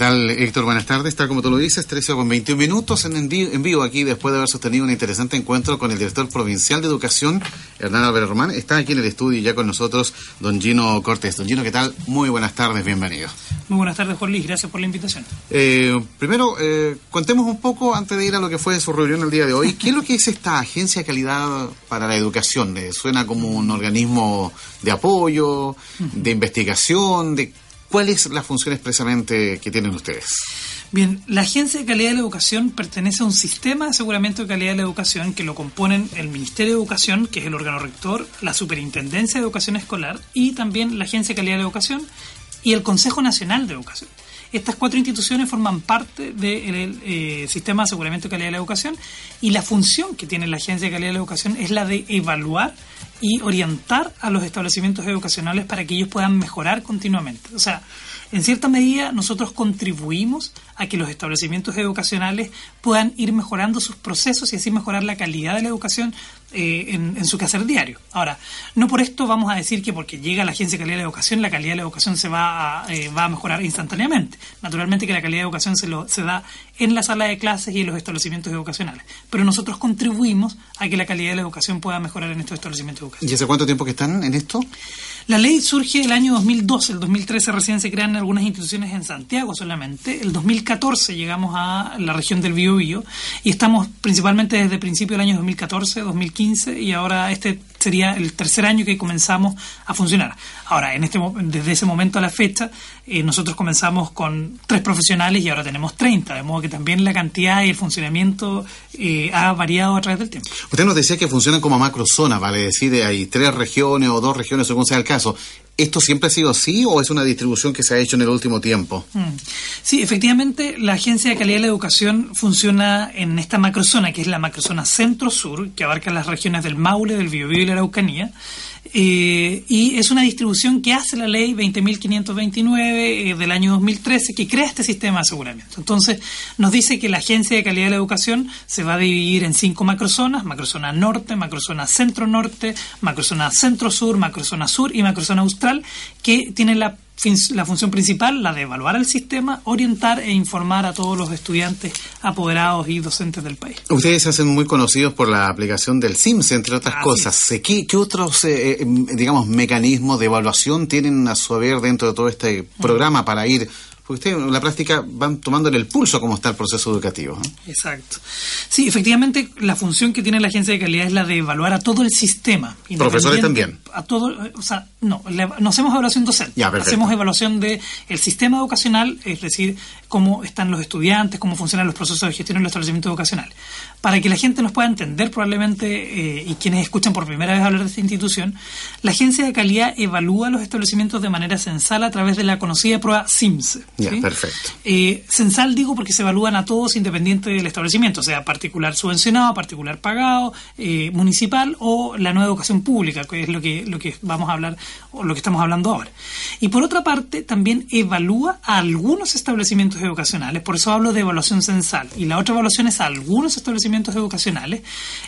tal, Héctor? Buenas tardes. Tal como tú lo dices, 13 con 21 minutos en, en vivo aquí después de haber sostenido un interesante encuentro con el director provincial de Educación, Hernán Álvarez Román. Está aquí en el estudio ya con nosotros don Gino Cortés. Don Gino, ¿qué tal? Muy buenas tardes, bienvenido. Muy buenas tardes, Juan Luis. Gracias por la invitación. Eh, primero, eh, contemos un poco, antes de ir a lo que fue su reunión el día de hoy, ¿qué es lo que es esta Agencia de Calidad para la Educación? Eh, ¿Suena como un organismo de apoyo, de investigación, de ¿Cuáles son las funciones precisamente que tienen ustedes? Bien, la Agencia de Calidad de la Educación pertenece a un sistema de aseguramiento de calidad de la educación que lo componen el Ministerio de Educación, que es el órgano rector, la Superintendencia de Educación Escolar y también la Agencia de Calidad de la Educación y el Consejo Nacional de Educación. Estas cuatro instituciones forman parte del eh, sistema de aseguramiento de calidad de la educación y la función que tiene la Agencia de Calidad de la Educación es la de evaluar y orientar a los establecimientos educacionales para que ellos puedan mejorar continuamente. O sea, en cierta medida nosotros contribuimos a que los establecimientos educacionales puedan ir mejorando sus procesos y así mejorar la calidad de la educación eh, en, su quehacer diario. Ahora, no por esto vamos a decir que porque llega la Agencia de Calidad de la Educación, la calidad de la educación se va a, eh, va a mejorar instantáneamente. Naturalmente que la calidad de educación se, lo, se da en la sala de clases y en los establecimientos educacionales. Pero nosotros contribuimos a que la calidad de la educación pueda mejorar en estos establecimientos educacionales. ¿Y hace cuánto tiempo que están en esto? La ley surge el año 2012, el 2013 recién se crean algunas instituciones en Santiago solamente, el 2014 llegamos a la región del Biobío y estamos principalmente desde principio del año 2014, 2015 y ahora este sería el tercer año que comenzamos a funcionar. Ahora, en este, desde ese momento a la fecha, eh, nosotros comenzamos con tres profesionales y ahora tenemos 30, de modo que también la cantidad y el funcionamiento eh, ha variado a través del tiempo. Usted nos decía que funcionan como macrozona, vale decir, hay tres regiones o dos regiones según sea el caso. ¿Esto siempre ha sido así o es una distribución que se ha hecho en el último tiempo? Mm. Sí, efectivamente, la Agencia de Calidad de la Educación funciona en esta macrozona, que es la macrozona centro-sur, que abarca las regiones del Maule, del Biobío y la Araucanía. Eh, y es una distribución que hace la ley 20.529 eh, del año 2013 que crea este sistema de aseguramiento. Entonces, nos dice que la Agencia de Calidad de la Educación se va a dividir en cinco macrozonas, macrozona norte, macrozona centro-norte, macrozona centro-sur, macrozona sur y macrozona austral, que tienen la la función principal, la de evaluar el sistema, orientar e informar a todos los estudiantes, apoderados y docentes del país. Ustedes se hacen muy conocidos por la aplicación del SIMS, entre otras cosas. ¿Qué, ¿Qué, otros, eh, eh, digamos, mecanismos de evaluación tienen a su haber dentro de todo este programa para ir porque ustedes en la práctica van tomándole el pulso cómo está el proceso educativo. Exacto. Sí, efectivamente, la función que tiene la agencia de calidad es la de evaluar a todo el sistema. Profesores también. A todo, o sea, no, no hacemos evaluación docente. hacemos evaluación del el sistema educacional, es decir, cómo están los estudiantes, cómo funcionan los procesos de gestión en los establecimientos educacionales. Para que la gente nos pueda entender probablemente, eh, y quienes escuchan por primera vez hablar de esta institución, la agencia de calidad evalúa los establecimientos de manera censal a través de la conocida prueba SIMS. Ya, perfecto. Eh, censal digo porque se evalúan a todos independiente del establecimiento, sea particular subvencionado, particular pagado, eh, municipal o la nueva educación pública, que es lo que, lo que vamos a hablar, o lo que estamos hablando ahora. Y por otra parte, también evalúa a algunos establecimientos educacionales, por eso hablo de evaluación censal, y la otra evaluación es a algunos establecimientos educacionales,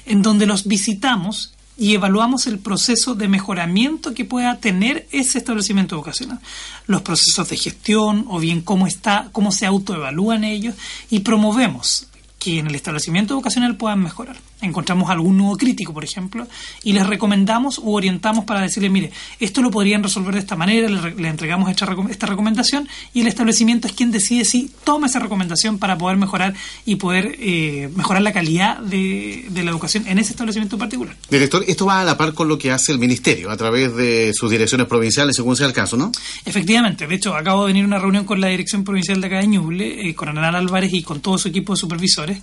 en donde los visitamos y evaluamos el proceso de mejoramiento que pueda tener ese establecimiento educacional, los procesos de gestión o bien cómo está, cómo se autoevalúan ellos y promovemos que en el establecimiento educacional puedan mejorar encontramos algún nuevo crítico, por ejemplo, y les recomendamos u orientamos para decirle, mire, esto lo podrían resolver de esta manera, le, entregamos esta, esta, recomendación y el establecimiento es quien decide si toma esa recomendación para poder mejorar y poder eh, mejorar la calidad de, de, la educación en ese establecimiento en particular. Director, esto va a la par con lo que hace el Ministerio a través de sus direcciones provinciales, según sea el caso, ¿no? Efectivamente, de hecho, acabo de venir a una reunión con la Dirección Provincial de acá de Ñuble, eh, con Hernán Álvarez y con todo su equipo de supervisores,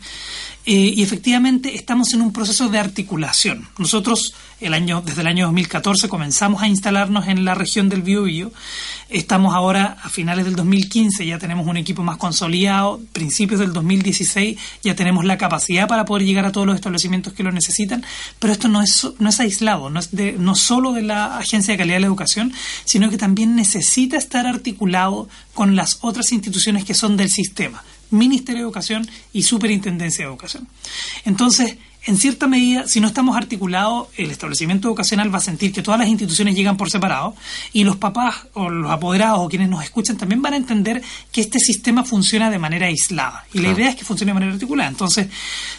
eh, y efectivamente estamos en un proceso de articulación. Nosotros el año, desde el año 2014 comenzamos a instalarnos en la región del Biobío. Estamos ahora a finales del 2015, ya tenemos un equipo más consolidado. Principios del 2016 ya tenemos la capacidad para poder llegar a todos los establecimientos que lo necesitan. Pero esto no es, no es aislado, no es de, no solo de la Agencia de Calidad de la Educación, sino que también necesita estar articulado con las otras instituciones que son del sistema Ministerio de Educación y Superintendencia de Educación. Entonces, en cierta medida, si no estamos articulados, el establecimiento educacional va a sentir que todas las instituciones llegan por separado y los papás o los apoderados o quienes nos escuchan también van a entender que este sistema funciona de manera aislada. Y la idea es que funcione de manera articulada. Entonces,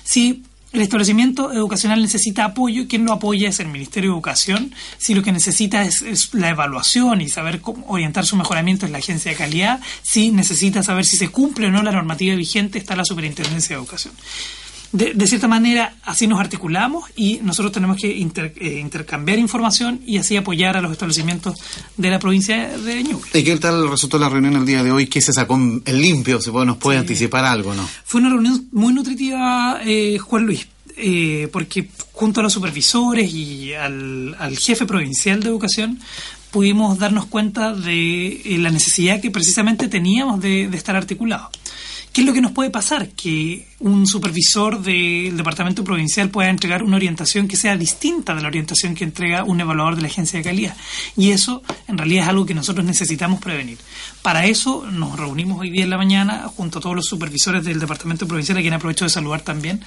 si el establecimiento educacional necesita apoyo. Quien lo apoya es el Ministerio de Educación. Si lo que necesita es, la evaluación y saber cómo orientar su mejoramiento es la agencia de calidad. Si necesita saber si se cumple o no la normativa vigente, está la Superintendencia de Educación de, cierta manera, así nos articulamos y nosotros tenemos que eh, intercambiar información y así apoyar a los establecimientos de la provincia de Ñuble. ¿Y qué tal resultó la reunión el día de hoy? ¿Qué se sacó en limpio? ¿Se puede, ¿Nos puede anticipar algo? no Fue una reunión muy nutritiva, eh, Juan Luis. Eh, porque junto a los supervisores y al, jefe provincial de educación pudimos darnos cuenta de la necesidad que precisamente teníamos de, de estar articulados. ¿Qué es lo que nos puede pasar? Que un supervisor del departamento provincial pueda entregar una orientación que sea distinta de la orientación que entrega un evaluador de la agencia de calidad. Y eso en realidad es algo que nosotros necesitamos prevenir. Para eso nos reunimos hoy día en la mañana junto a todos los supervisores del departamento provincial, a quien aprovecho de saludar también.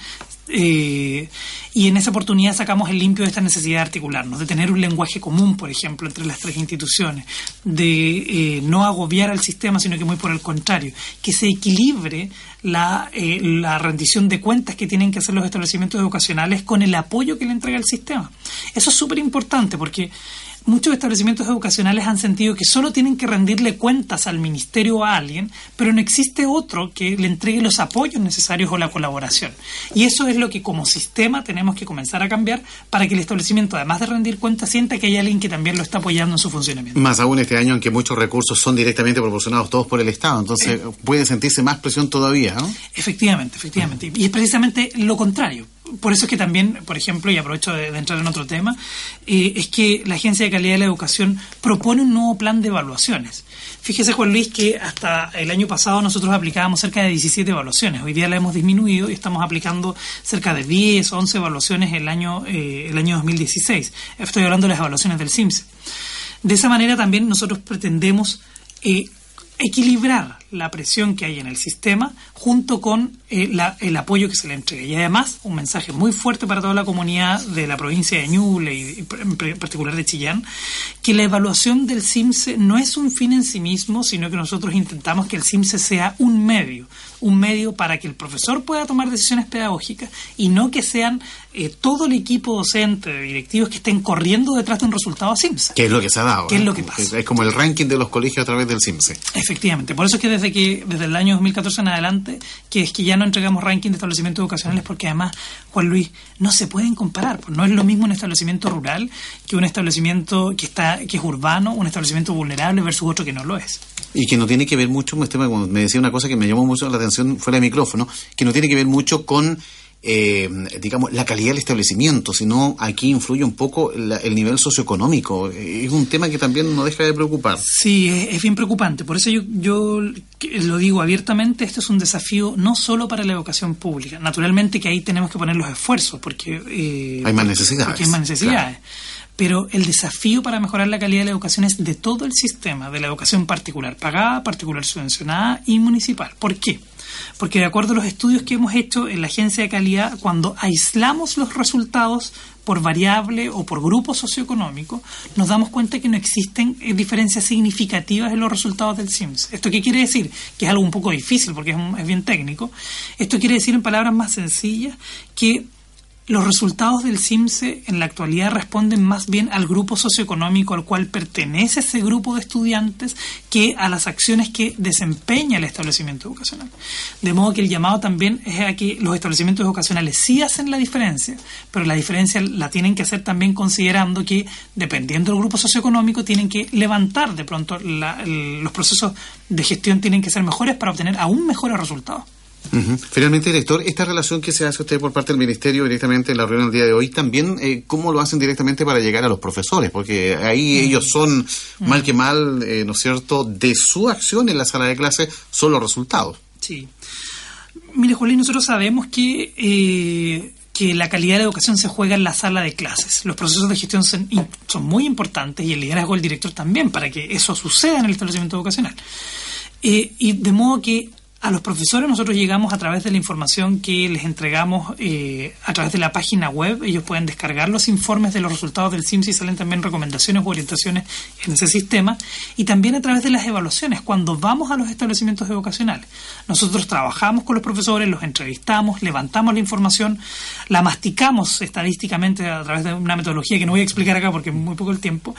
Eh, y en esa oportunidad sacamos el limpio de esta necesidad de articularnos, de tener un lenguaje común, por ejemplo, entre las tres instituciones, de eh, no agobiar al sistema, sino que muy por el contrario, que se equilibre la, eh, la rendición de cuentas que tienen que hacer los establecimientos educacionales con el apoyo que le entrega el sistema. Eso es súper importante porque muchos establecimientos educacionales han sentido que solo tienen que rendirle cuentas al ministerio o a alguien, pero no existe otro que le entregue los apoyos necesarios o la colaboración. Y eso es lo que como sistema tenemos que comenzar a cambiar para que el establecimiento, además de rendir cuentas, sienta que hay alguien que también lo está apoyando en su funcionamiento. Más aún este año en que muchos recursos son directamente proporcionados todos por el Estado, entonces puede sentirse más presión todavía, ¿no? Efectivamente, efectivamente. Y es precisamente lo contrario por eso es que también, por ejemplo, y aprovecho de, entrar en otro tema, eh, es que la Agencia de Calidad de la Educación propone un nuevo plan de evaluaciones. Fíjese, Juan Luis, que hasta el año pasado nosotros aplicábamos cerca de 17 evaluaciones. Hoy día la hemos disminuido y estamos aplicando cerca de 10, 11 evaluaciones el año, eh, el año 2016. Estoy hablando de las evaluaciones del CIMSE. De esa manera también nosotros pretendemos eh, equilibrar la presión que hay en el sistema junto con eh, el apoyo que se le entrega. Y además, un mensaje muy fuerte para toda la comunidad de la provincia de Ñuble y en particular de Chillán, que la evaluación del CIMSE no es un fin en sí mismo, sino que nosotros intentamos que el CIMSE sea un medio, un medio para que el profesor pueda tomar decisiones pedagógicas y no que sean eh, todo el equipo docente, directivos que estén corriendo detrás de un resultado CIMSE. ¿Qué es lo que se ha dado? ¿Qué es lo que pasa? Es como el ranking de los colegios a través del CIMSE. Efectivamente. Por eso es que desde, que, desde el año 2014 en adelante, que es que ya no entregamos ranking de establecimientos educacionales porque además, Juan Luis, no se pueden comparar. Pues no es lo mismo un establecimiento rural que un establecimiento que, está, que es urbano, un establecimiento vulnerable versus otro que no lo es. Y que no tiene que ver mucho, me decía una cosa que me llamó mucho la atención fuera de micrófono, que no tiene que ver mucho con eh, digamos, la calidad del establecimiento, sino aquí influye un poco el nivel socioeconómico. Es un tema que también nos deja de preocupar. Sí, es, bien preocupante. Por eso yo, yo lo digo abiertamente, este es un desafío no solo para la educación pública. Naturalmente que ahí tenemos que poner los esfuerzos porque... Eh, hay más necesidades. hay más necesidades. Pero el desafío para mejorar la calidad de la educación es de todo el sistema, de la educación particular pagada, particular subvencionada y municipal. ¿Por qué? Porque de acuerdo a los estudios que hemos hecho en la agencia de calidad, cuando aislamos los resultados por variable o por grupo socioeconómico, nos damos cuenta que no existen eh, diferencias significativas en los resultados del SIMS. ¿Esto qué quiere decir? Que es algo un poco difícil porque es, es bien técnico. Esto quiere decir en palabras más sencillas que los resultados del CIMSE en la actualidad responden más bien al grupo socioeconómico al cual pertenece ese grupo de estudiantes que a las acciones que desempeña el establecimiento educacional. De modo que el llamado también es a que los establecimientos educacionales sí hacen la diferencia, pero la diferencia la tienen que hacer también considerando que, dependiendo del grupo socioeconómico, tienen que levantar de pronto los procesos de gestión tienen que ser mejores para obtener aún mejores resultados. Finalmente, director, esta relación que se hace usted por parte del Ministerio directamente en la reunión del día de hoy, también, eh, ¿cómo lo hacen directamente para llegar a los profesores? Porque ahí mm. ellos son, mm. mal que mal, eh, ¿no es cierto?, de su acción en la sala de clase son los resultados. Sí. Mire, Juan, nosotros sabemos que, eh, que la calidad de la educación se juega en la sala de clases. Los procesos de gestión son, son muy importantes y el liderazgo del director también para que eso suceda en el establecimiento educacional. y de modo que A los profesores nosotros llegamos a través de la información que les entregamos eh, a través de la página web. Ellos pueden descargar los informes de los resultados del SIMS y salen también recomendaciones o orientaciones en ese sistema. Y también a través de las evaluaciones, cuando vamos a los establecimientos educacionales. Nosotros trabajamos con los profesores, los entrevistamos, levantamos la información, la masticamos estadísticamente a través de una metodología que no voy a explicar acá porque es muy poco el tiempo,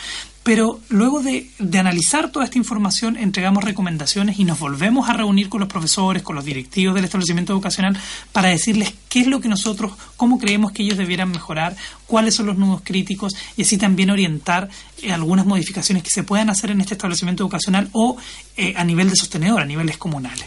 pero luego de, analizar toda esta información, entregamos recomendaciones y nos volvemos a reunir con los profesores, con los directivos del establecimiento educacional para decirles qué es lo que nosotros, cómo creemos que ellos debieran mejorar, cuáles son los nudos críticos y así también orientar eh, algunas modificaciones que se puedan hacer en este establecimiento educacional o eh, a nivel de sostenedor, a niveles comunales.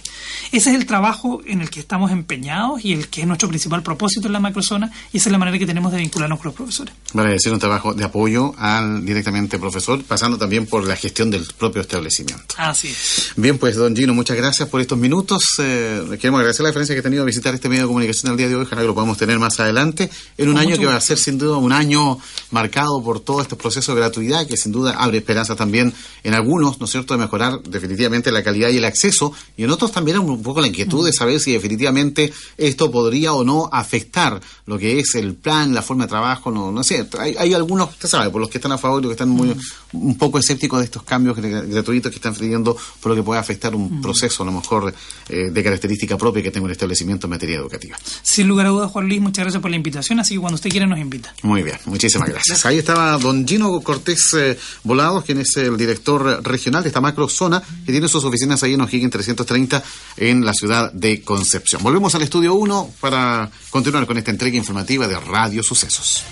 Ese es el trabajo en el que estamos empeñados y el que es nuestro principal propósito en la macrozona y esa es la manera que tenemos de vincularnos con los profesores. Vale, decir un trabajo de apoyo al directamente profesor pasando también por la gestión del propio establecimiento. Así Bien, pues, don Gino, muchas gracias por estos minutos. Eh, queremos agradecer la diferencia que ha tenido a visitar este medio de comunicación el día de hoy. Ojalá que lo podamos tener más adelante, en un año que va a ser sin duda un año marcado por todo este proceso de gratuidad, que sin duda abre esperanza también en algunos, ¿no es cierto?, de mejorar definitivamente la calidad y el acceso, y en otros también un poco la inquietud de saber si definitivamente esto podría o no afectar lo que es el plan, la forma de trabajo, no, no sé. Hay, hay algunos, usted sabe, por los que están a favor y los que están muy, un poco escéptico de estos cambios gratuitos que están pidiendo por lo que puede afectar un proceso a lo mejor eh, de característica propia que tenga un establecimiento en materia educativa. Sin lugar a dudas, Juan Luis, muchas gracias por la invitación, así que cuando usted quiera nos invita. Muy bien, muchísimas gracias. Ahí estaba don Gino Cortés eh, Volados, quien es el director regional de esta macro zona, que tiene sus oficinas ahí en O'Higgins 330 en la ciudad de Concepción. Volvemos al estudio 1 para continuar con esta entrega informativa de Radio Sucesos.